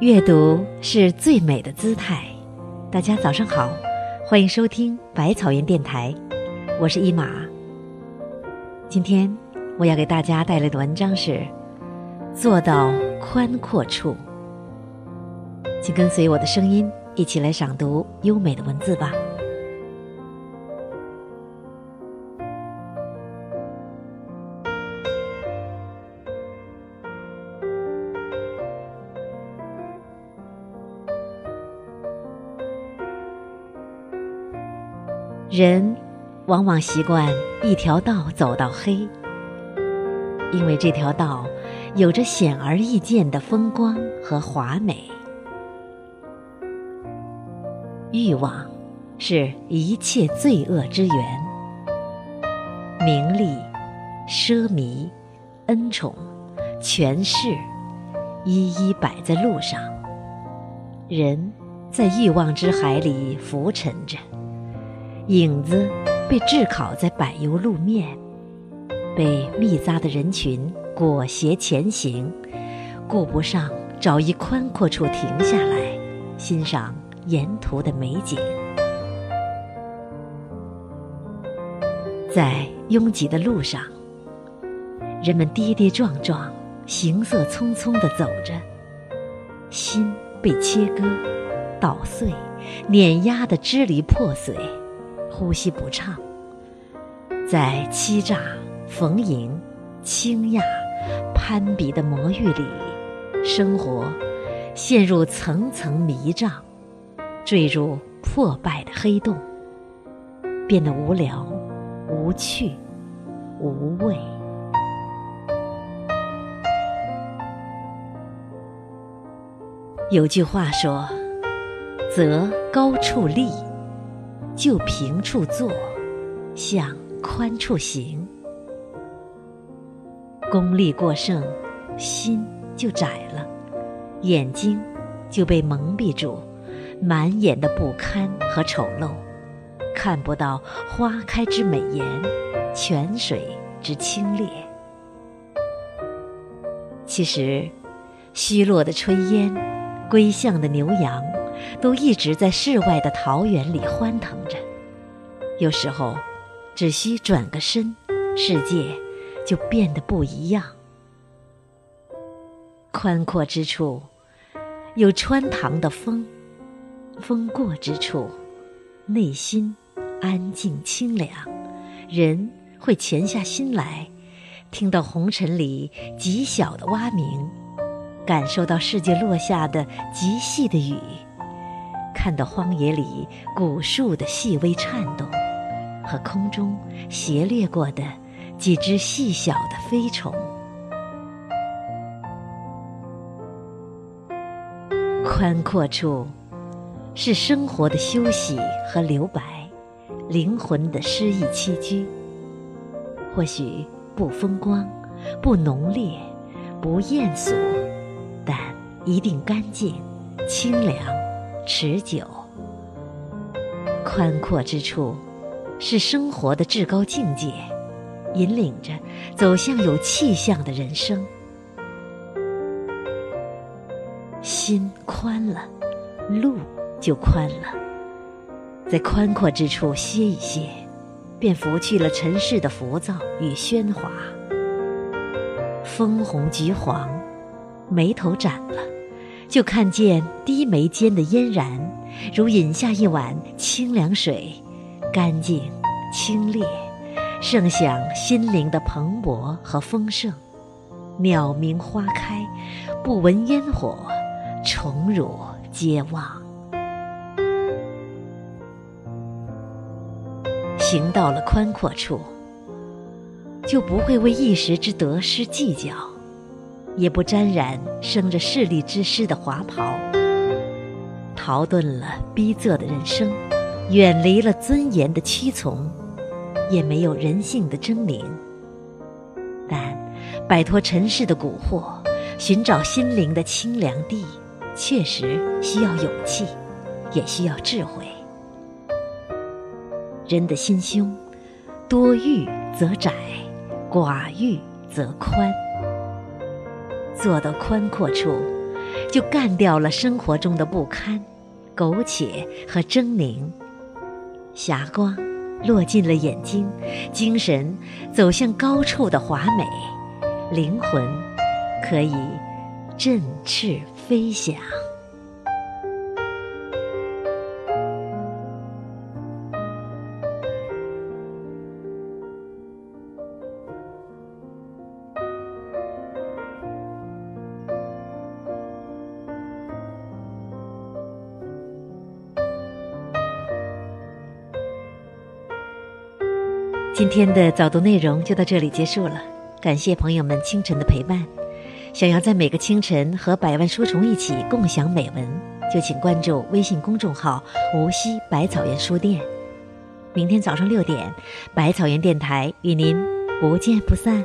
阅读是最美的姿态。大家早上好，欢迎收听百草园电台，我是一马。今天我要给大家带来的文章是：做到宽阔处。请跟随我的声音，一起来赏读优美的文字吧。人往往习惯一条道走到黑，因为这条道有着显而易见的风光和华美。欲望是一切罪恶之源，名利、奢靡、恩宠、权势，一一摆在路上。人在欲望之海里浮沉着。影子被炙烤在柏油路面，被密匝的人群裹挟前行，顾不上找一宽阔处停下来，欣赏沿途的美景。在拥挤的路上，人们跌跌撞撞、行色匆匆地走着，心被切割、捣碎、碾压得支离破碎。呼吸不畅，在欺诈、逢迎、倾轧、攀比的魔域里，生活陷入层层迷障，坠入破败的黑洞，变得无聊、无趣、无味。有句话说：“择高处立。”就平处坐，向宽处行。功力过剩，心就窄了，眼睛就被蒙蔽住，满眼的不堪和丑陋，看不到花开之美颜，泉水之清冽。其实，虚落的炊烟，归向的牛羊。都一直在世外的桃源里欢腾着，有时候，只需转个身，世界就变得不一样。宽阔之处，有穿堂的风；风过之处，内心安静清凉。人会潜下心来，听到红尘里极小的蛙鸣，感受到世界落下的极细的雨。看到荒野里古树的细微颤动，和空中斜掠过的几只细小的飞虫。宽阔处，是生活的休息和留白，灵魂的诗意栖居。或许不风光，不浓烈，不艳俗，但一定干净、清凉。持久、宽阔之处，是生活的至高境界，引领着走向有气象的人生。心宽了，路就宽了。在宽阔之处歇一歇，便拂去了尘世的浮躁与喧哗。枫红橘黄，眉头展了。就看见低眉间的嫣然，如饮下一碗清凉水，干净清冽，盛享心灵的蓬勃和丰盛。鸟鸣花开，不闻烟火，宠辱皆忘。行到了宽阔处，就不会为一时之得失计较。也不沾染生着势利之师的华袍，逃遁了逼仄的人生，远离了尊严的屈从，也没有人性的狰狞。但摆脱尘世的蛊惑，寻找心灵的清凉地，确实需要勇气，也需要智慧。人的心胸，多欲则窄，寡欲则宽。坐到宽阔处，就干掉了生活中的不堪、苟且和狰狞。霞光落进了眼睛，精神走向高处的华美，灵魂可以振翅飞翔。今天的早读内容就到这里结束了，感谢朋友们清晨的陪伴。想要在每个清晨和百万书虫一起共享美文，就请关注微信公众号“无锡百草园书店”。明天早上六点，百草园电台与您不见不散。